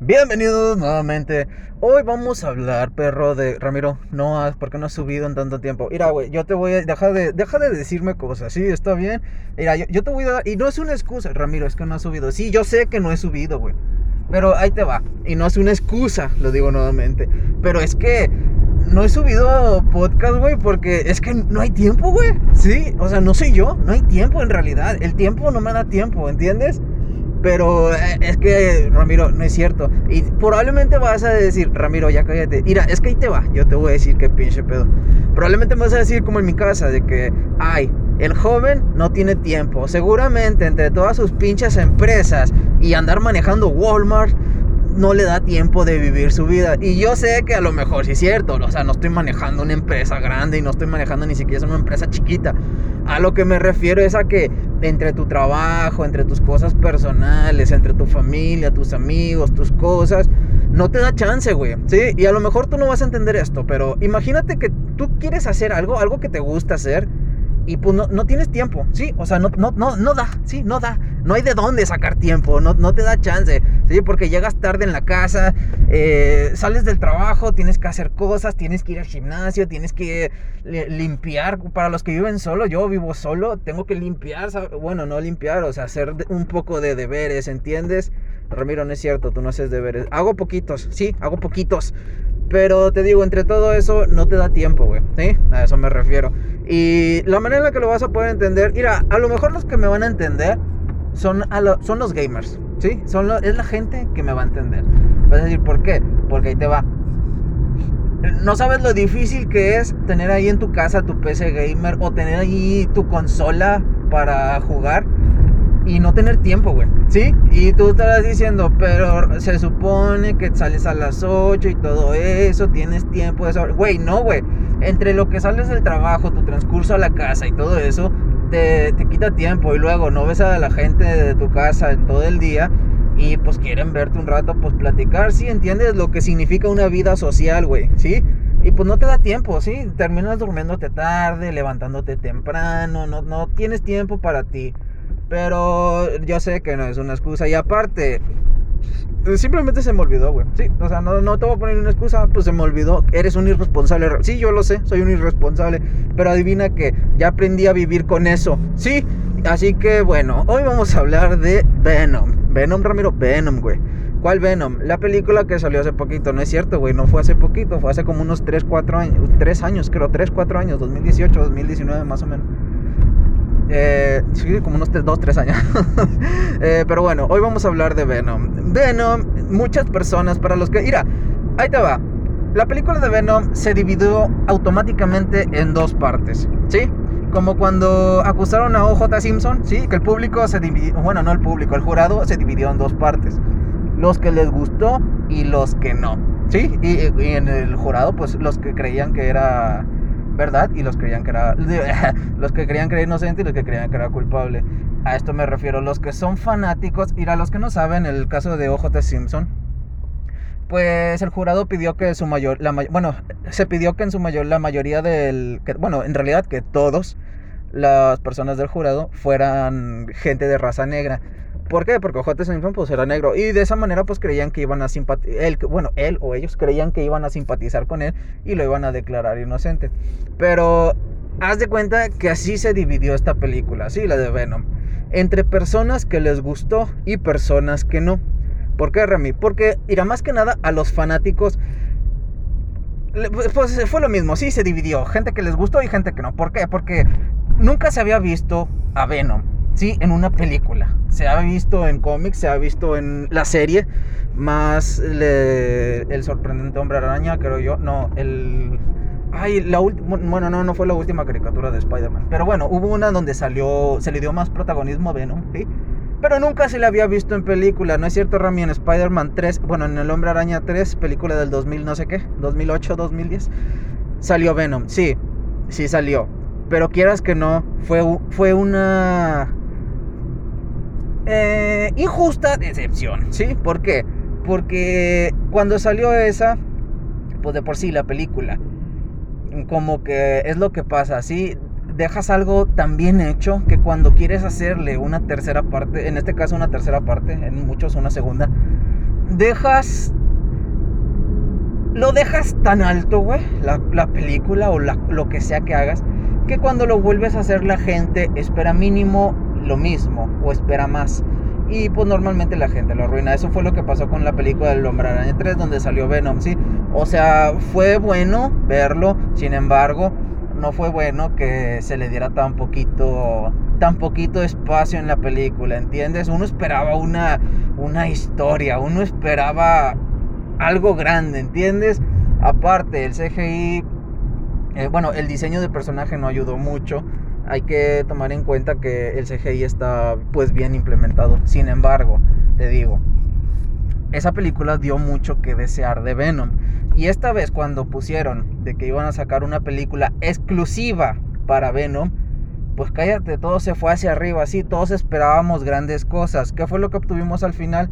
Bienvenidos nuevamente. Hoy vamos a hablar, perro, de Ramiro. No, porque no has subido en tanto tiempo. Mira, güey, yo te voy a. Deja de, de decirme cosas, ¿sí? ¿Está bien? Mira, yo, te voy a. Y no es una excusa, Ramiro, es que no has subido. Sí, yo sé que no he subido, güey. Pero ahí te va. Y no es una excusa, lo digo nuevamente. Pero es que no he subido podcast, güey, porque es que no hay tiempo, güey. Sí, o sea, no soy yo, no hay tiempo en realidad. El tiempo no me da tiempo, ¿entiendes? Pero eh, es que, Ramiro, no es cierto. Y probablemente vas a decir, Ramiro, ya cállate. Mira, es que ahí te va. Yo te voy a decir qué pinche pedo. Probablemente me vas a decir, como en mi casa, de que, ay, el joven no tiene tiempo. Seguramente entre todas sus pinches empresas y andar manejando Walmart, no le da tiempo de vivir su vida. Y yo sé que a lo mejor sí es cierto, o sea, no estoy manejando una empresa grande y no estoy manejando ni siquiera una empresa chiquita. A lo que me refiero es a que entre tu trabajo, entre tus cosas personales, entre tu familia, tus amigos, tus cosas, no te da chance, güey. Sí, y a lo mejor tú no vas a entender esto, pero imagínate que tú quieres hacer algo, algo que te gusta hacer y pues no, no, tienes tiempo, ¿sí? O sea, no, no, no, no da, ¿sí? No da. No hay de dónde sacar tiempo, no, no te da chance, ¿sí? Porque llegas tarde en la casa, eh, sales del trabajo, tienes que hacer cosas, tienes que ir al gimnasio, tienes que limpiar. Para los que viven solo, yo vivo solo, tengo que limpiar, bueno, no limpiar, o sea, hacer un poco de deberes, ¿entiendes? Ramiro, no es cierto, tú no haces deberes. Hago poquitos, sí, hago poquitos. Pero te digo, entre todo eso no te da tiempo, güey. ¿Sí? A eso me refiero. Y la manera en la que lo vas a poder entender, mira, a lo mejor los que me van a entender son, son los gamers, ¿sí? Son es la gente que me va a entender. Vas a decir, ¿por qué? Porque ahí te va. No sabes lo difícil que es tener ahí en tu casa tu PC gamer o tener ahí tu consola para jugar y no tener tiempo, güey. ¿Sí? Y tú estarás diciendo, pero se supone que sales a las 8 y todo eso, tienes tiempo de eso. Güey, no, güey. Entre lo que sales del trabajo, tu transcurso a la casa y todo eso, te, te quita tiempo. Y luego no ves a la gente de tu casa en todo el día y pues quieren verte un rato, pues platicar. Sí, entiendes lo que significa una vida social, güey. ¿Sí? Y pues no te da tiempo, ¿sí? Terminas durmiéndote tarde, levantándote temprano, no, no tienes tiempo para ti. Pero yo sé que no es una excusa. Y aparte, simplemente se me olvidó, güey. Sí, o sea, no, no te voy a poner una excusa, pues se me olvidó. Eres un irresponsable. Sí, yo lo sé, soy un irresponsable. Pero adivina que ya aprendí a vivir con eso. Sí, así que bueno, hoy vamos a hablar de Venom. Venom, Ramiro, Venom, güey. ¿Cuál Venom? La película que salió hace poquito, no es cierto, güey, no fue hace poquito, fue hace como unos 3, 4 años, 3 años, creo, 3, 4 años, 2018, 2019 más o menos. Eh, sí, como unos 2, 3 años. eh, pero bueno, hoy vamos a hablar de Venom. Venom, muchas personas, para los que... Mira, ahí te va. La película de Venom se dividió automáticamente en dos partes, ¿sí? Como cuando acusaron a OJ Simpson, ¿sí? Que el público se dividió, bueno, no el público, el jurado se dividió en dos partes. Los que les gustó y los que no, ¿sí? Y, y en el jurado, pues los que creían que era verdad y los creían que era los que creían que era inocente y los que creían que era culpable. A esto me refiero, los que son fanáticos, y a los que no saben, el caso de OJ Simpson, pues el jurado pidió que su mayor, la, bueno, se pidió que en su mayor, la mayoría del, que, bueno, en realidad que todos las personas del jurado fueran gente de raza negra. ¿Por qué? Porque J. Simpson pues era negro y de esa manera pues creían que iban a simpatizar, bueno, él o ellos creían que iban a simpatizar con él y lo iban a declarar inocente. Pero haz de cuenta que así se dividió esta película, sí, la de Venom, entre personas que les gustó y personas que no. ¿Por qué, Remy? Porque, irá más que nada a los fanáticos pues fue lo mismo, sí se dividió, gente que les gustó y gente que no. ¿Por qué? Porque nunca se había visto a Venom sí, en una película. Se ha visto en cómics, se ha visto en la serie, más el sorprendente hombre araña, creo yo. No, el... Ay, la última... Bueno, no, no fue la última caricatura de Spider-Man. Pero bueno, hubo una donde salió, se le dio más protagonismo a Venom, ¿sí? Pero nunca se le había visto en película, ¿no es cierto, Rami? En Spider-Man 3, bueno, en El Hombre Araña 3, película del 2000 no sé qué, 2008, 2010, salió Venom, sí, sí salió. Pero quieras que no, fue, fue una eh, injusta decepción, ¿sí? ¿Por qué? Porque cuando salió esa, pues de por sí la película, como que es lo que pasa, ¿sí? Dejas algo tan bien hecho que cuando quieres hacerle una tercera parte, en este caso una tercera parte, en muchos una segunda, dejas lo dejas tan alto, güey, la, película o lo que sea que hagas, que cuando lo vuelves a hacer la gente espera mínimo lo mismo o espera más. Y pues normalmente la gente lo arruina. Eso fue lo que pasó con la película del Hombre Araña 3 donde salió Venom, ¿sí? O sea, fue bueno verlo, sin embargo, no fue bueno que se le diera tan poquito tan poquito espacio en la película, ¿entiendes? Uno esperaba una una historia, uno esperaba algo grande, ¿entiendes? Aparte, el CGI, eh, bueno, el diseño de personaje no ayudó mucho. Hay que tomar en cuenta que el CGI está pues bien implementado. Sin embargo, te digo, esa película dio mucho que desear de Venom. Y esta vez cuando pusieron de que iban a sacar una película exclusiva para Venom, pues cállate, todo se fue hacia arriba, sí, todos esperábamos grandes cosas. ¿Qué fue lo que obtuvimos al final?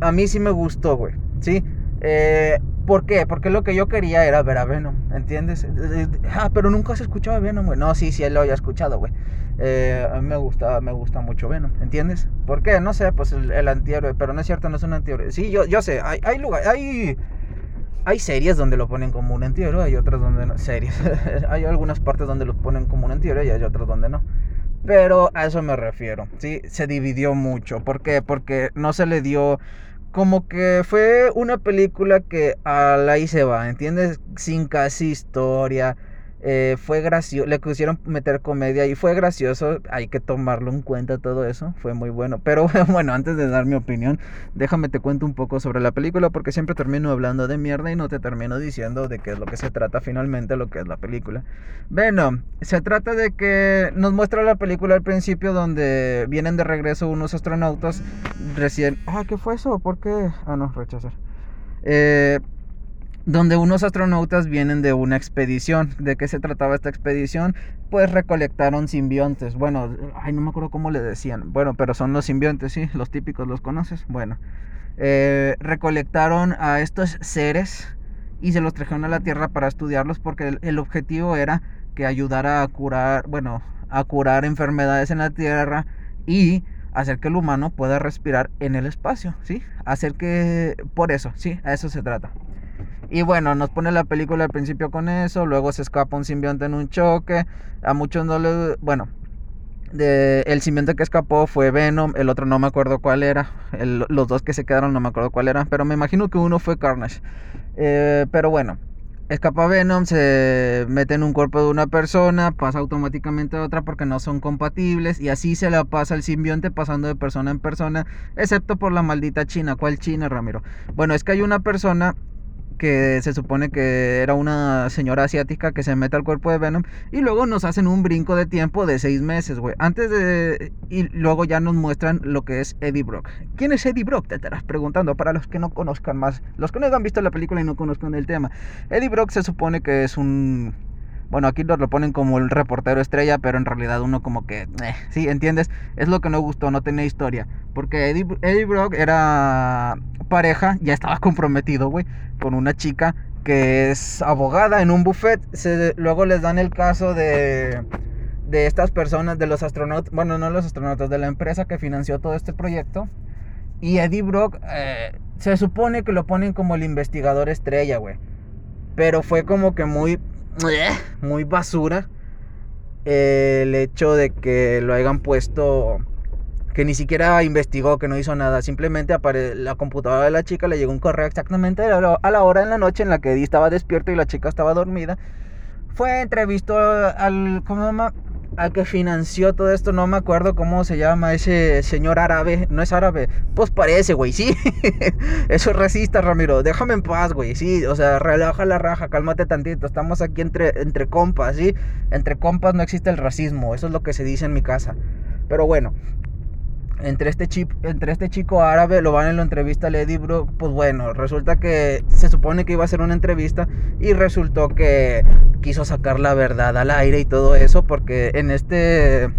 A mí sí me gustó, güey, ¿sí? Eh, ¿Por qué? Porque lo que yo quería era ver a Venom, ¿entiendes? Eh, eh, ah, pero nunca has escuchado a Venom, güey. No, sí, sí, lo había escuchado, güey. A mí me gusta, me gusta mucho Venom, ¿entiendes? ¿Por qué? No sé, pues el, antihéroe, pero no es cierto, no es un antihéroe. Sí, yo, yo sé, hay, hay lugar, hay, hay series donde lo ponen como un antihéroe, hay otras donde no. Series. hay algunas partes donde lo ponen como un antihéroe y hay otras donde no. Pero a eso me refiero, ¿sí? Se dividió mucho. ¿Por qué? Porque no se le dio como que fue una película que a la y se va, ¿entiendes? Sin casi historia, eh, fue gracioso, le quisieron meter comedia y fue gracioso, hay que tomarlo en cuenta todo eso, fue muy bueno. Pero bueno, antes de dar mi opinión, déjame te cuento un poco sobre la película porque siempre termino hablando de mierda y no te termino diciendo de qué es lo que se trata finalmente lo que es la película. Bueno, se trata de que nos muestra la película al principio donde vienen de regreso unos astronautas recién... Ah, ¿qué fue eso? ¿Por qué? Ah, no, rechazar. Eh, donde unos astronautas vienen de una expedición. ¿De qué se trataba esta expedición? Pues recolectaron simbiontes. Bueno, ay, no me acuerdo cómo le decían. Bueno, pero son los simbiontes, sí, los típicos, ¿los conoces? Bueno, eh, recolectaron a estos seres y se los trajeron a la Tierra para estudiarlos porque el, objetivo era que ayudara a curar, bueno, a curar enfermedades en la Tierra y hacer que el humano pueda respirar en el espacio, ¿sí? Hacer que, por eso, sí, a eso se trata. Y bueno, nos pone la película al principio con eso, luego se escapa un simbionte en un choque, a muchos no les... Bueno, el simbionte que escapó fue Venom, el otro no me acuerdo cuál era, los dos que se quedaron no me acuerdo cuál era, pero me imagino que uno fue Carnage. Eh, pero bueno, escapa Venom, se mete en un cuerpo de una persona, pasa automáticamente a otra porque no son compatibles y así se la pasa el simbionte pasando de persona en persona, excepto por la maldita China. ¿Cuál China, Ramiro? Bueno, es que hay una persona que se supone que era una señora asiática que se mete al cuerpo de Venom y luego nos hacen un brinco de tiempo de seis meses, güey. Antes de... y luego ya nos muestran lo que es Eddie Brock. ¿Quién es Eddie Brock? Te estarás preguntando para los que no conozcan más, los que no han visto la película y no conozcan el tema. Eddie Brock se supone que es un bueno, aquí lo ponen como el reportero estrella, pero en realidad uno como que... Eh, sí, ¿entiendes? Es lo que no gustó, no tenía historia. Porque Eddie, Brock era pareja, ya estaba comprometido, güey, con una chica que es abogada en un buffet. Luego les dan el caso de, de estas personas, de los astronautas, bueno, no los astronautas, de la empresa que financió todo este proyecto. Y Eddie Brock eh, se supone que lo ponen como el investigador estrella, güey. Pero fue como que muy muy basura el hecho de que lo hayan puesto que ni siquiera investigó, que no hizo nada. Simplemente apare la computadora de la chica le llegó un correo exactamente a la hora en la noche en la que Eddie estaba despierto y la chica estaba dormida. Fue entrevistó al, ¿cómo se llama? Al que financió todo esto, no me acuerdo cómo se llama ese señor árabe. No es árabe, pues parece, güey, sí. Eso es racista, Ramiro. Déjame en paz, güey, sí. O sea, relaja la raja, cálmate tantito. Estamos aquí entre, entre compas, sí. Entre compas no existe el racismo. Eso es lo que se dice en mi casa. Pero bueno, entre este, chip, entre este chico árabe, lo van en la entrevista a Lady Brook, pues bueno, resulta que se supone que iba a ser una entrevista y resultó que quiso sacar la verdad al aire y todo eso, porque en este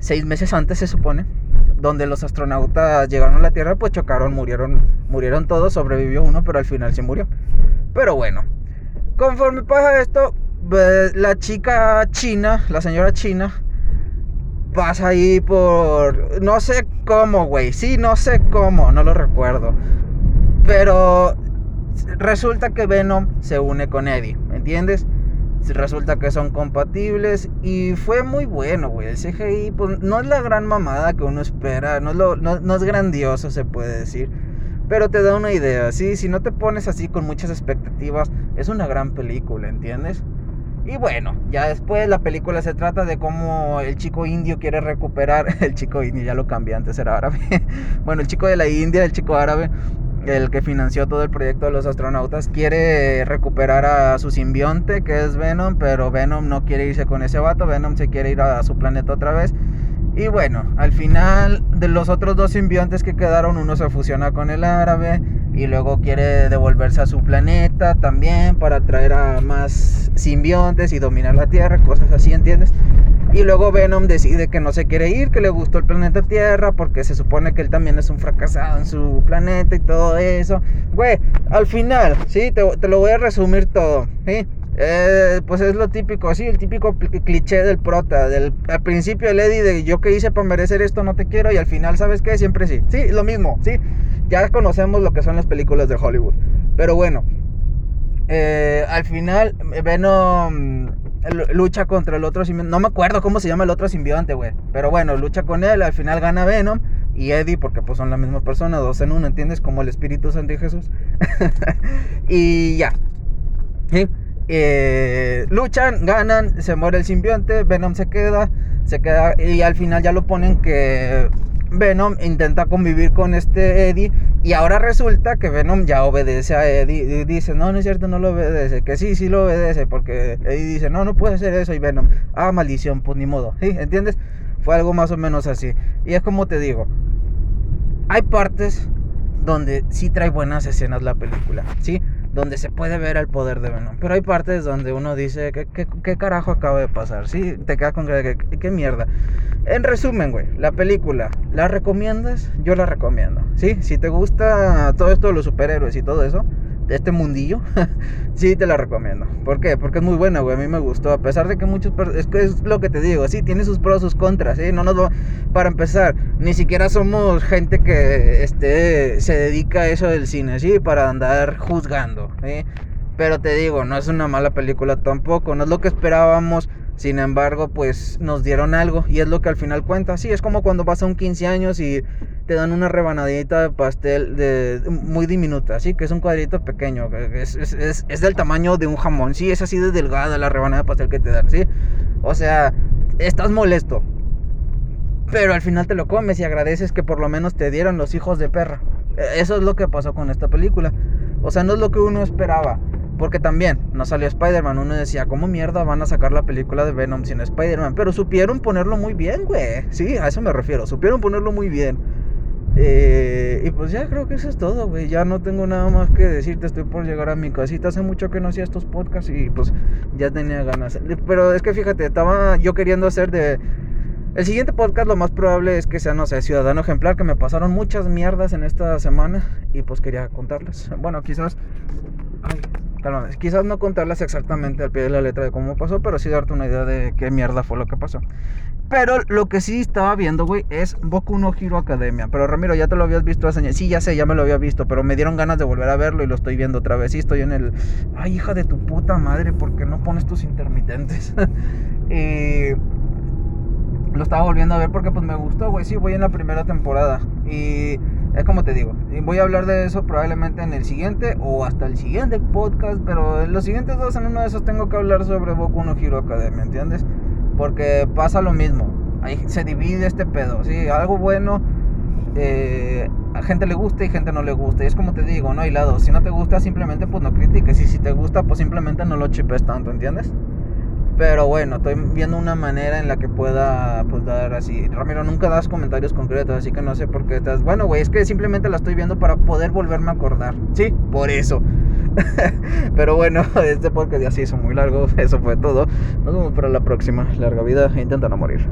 seis meses antes se supone, donde los astronautas llegaron a la Tierra, pues chocaron, murieron, murieron todos, sobrevivió uno, pero al final se murió. Pero bueno, conforme pasa esto, la chica china, la señora china, pasa ahí por... No sé cómo, güey. Sí, no sé cómo, no lo recuerdo. Pero resulta que Venom se une con Eddie, ¿me entiendes? Resulta que son compatibles y fue muy bueno, güey. El CGI, pues no es la gran mamada que uno espera, no lo, no, es grandioso, se puede decir. Pero te da una idea, ¿sí? Si no te pones así con muchas expectativas, es una gran película, ¿entiendes? Y bueno, ya después la película se trata de cómo el chico indio quiere recuperar, el chico indio ya lo cambié, antes era árabe, bueno, el chico de la India, el chico árabe, el que financió todo el proyecto de los astronautas, quiere recuperar a su simbionte, que es Venom, pero Venom no quiere irse con ese vato, Venom se quiere ir a su planeta otra vez. Y bueno, al final de los otros dos simbiontes que quedaron, uno se fusiona con el árabe y luego quiere devolverse a su planeta también para traer a más simbiontes y dominar la Tierra, cosas así, ¿entiendes? Y luego Venom decide que no se quiere ir, que le gustó el planeta Tierra, porque se supone que él también es un fracasado en su planeta y todo eso. Güey, al final, sí, te, lo voy a resumir todo, ¿sí? Eh, pues es lo típico, sí, el típico cliché del prota. Del, al principio el Eddie de yo que hice para merecer esto no te quiero y al final, ¿sabes qué? Siempre sí. Sí, lo mismo, sí. Ya conocemos lo que son las películas de Hollywood. Pero bueno, eh, al final Venom lucha contra el otro simbionte. No me acuerdo cómo se llama el otro simbionte, güey. Pero bueno, lucha con él. Al final gana Venom y Eddie, porque pues son la misma persona, dos en uno, ¿entiendes? Como el Espíritu Santo y Jesús. y ya. Eh, luchan, ganan, se muere el simbionte, Venom se queda, se queda y al final ya lo ponen que Venom intenta convivir con este Eddie y ahora resulta que Venom ya obedece a Eddie y dice, no, no es cierto, no lo obedece, que sí, sí lo obedece, porque Eddie dice, no, no puede hacer eso y Venom, ah, maldición, pues ni modo. ¿Entiendes? Fue algo más o menos así. Y es como te digo, hay partes donde sí trae buenas escenas la película, ¿sí? Donde se puede ver el poder de Venom. Pero hay partes donde uno dice, ¿qué, qué, carajo acaba de pasar? Sí, te queda con que, ¿qué, mierda. En resumen, güey, la película, ¿la recomiendas? Yo la recomiendo, ¿sí? Si te gusta todo esto de los superhéroes y todo eso, este mundillo, sí te la recomiendo. ¿Por qué? Porque es muy buena, güey. A mí me gustó. A pesar de que muchos. Es es lo que te digo. Sí, tiene sus pros, sus contras. ¿sí? No nos. Para empezar, ni siquiera somos gente que este, se dedica a eso del cine, ¿sí? Para andar juzgando, ¿sí? Pero te digo, no es una mala película tampoco. No es lo que esperábamos. Sin embargo, pues nos dieron algo y es lo que al final cuenta. Sí, es como cuando vas a un 15 años y te dan una rebanadita de pastel de, muy diminuta, ¿sí? Que es un cuadrito pequeño, es, es, es, del tamaño de un jamón, sí, es así de delgada la rebanada de pastel que te dan, ¿sí? O sea, estás molesto, pero al final te lo comes y agradeces que por lo menos te dieron los hijos de perra. E, eso es lo que pasó con esta película. O sea, no es lo que uno esperaba. Porque también no salió Spider-Man. Uno decía, ¿cómo mierda van a sacar la película de Venom sin Spider-Man? Pero supieron ponerlo muy bien, güey. Sí, a eso me refiero. Supieron ponerlo muy bien. Eh, y pues ya creo que eso es todo, güey. Ya no tengo nada más que decirte. Estoy por llegar a mi casita. Hace mucho que no hacía estos podcasts y pues ya tenía ganas. Pero es que fíjate, estaba yo queriendo hacer de... El siguiente podcast lo más probable es que sea, no sé, Ciudadano Ejemplar, que me pasaron muchas mierdas en esta semana y pues quería contarles. Bueno, quizás... cálmame. Quizás no contarles exactamente al pie de la letra de cómo pasó, pero sí darte una idea de qué mierda fue lo que pasó. Pero lo que sí estaba viendo, güey, es Boku no Hero Academia. Pero Ramiro, ya te lo habías visto hace Sí, ya sé, ya me lo había visto. Pero me dieron ganas de volver a verlo y lo estoy viendo otra vez. Sí, estoy en el. Ay, hija de tu puta madre, ¿por qué no pones tus intermitentes? y. Lo estaba volviendo a ver porque pues me gustó, güey. Sí, voy en la primera temporada. Y es como te digo, voy a hablar de eso probablemente en el siguiente o hasta el siguiente podcast. Pero en los siguientes dos, en uno de esos, tengo que hablar sobre Boku no Hero Academia, ¿entiendes? Porque pasa lo mismo. Ahí se divide este pedo. Sí, algo bueno. Eh, a gente le gusta y gente no le gusta. Y es como te digo, no hay lado. Si no te gusta, simplemente pues no critiques. Y si te gusta, pues simplemente no lo chipes tanto, ¿entiendes? Pero bueno, estoy viendo una manera en la que pueda pues dar así. Ramiro, nunca das comentarios concretos, así que no sé por qué estás. Bueno, güey, es que simplemente la estoy viendo para poder volverme a acordar. Sí, por eso. Pero bueno, este podcast ya se hizo muy largo. Eso fue todo. Nos vemos para la próxima. Larga vida e intenta no morir.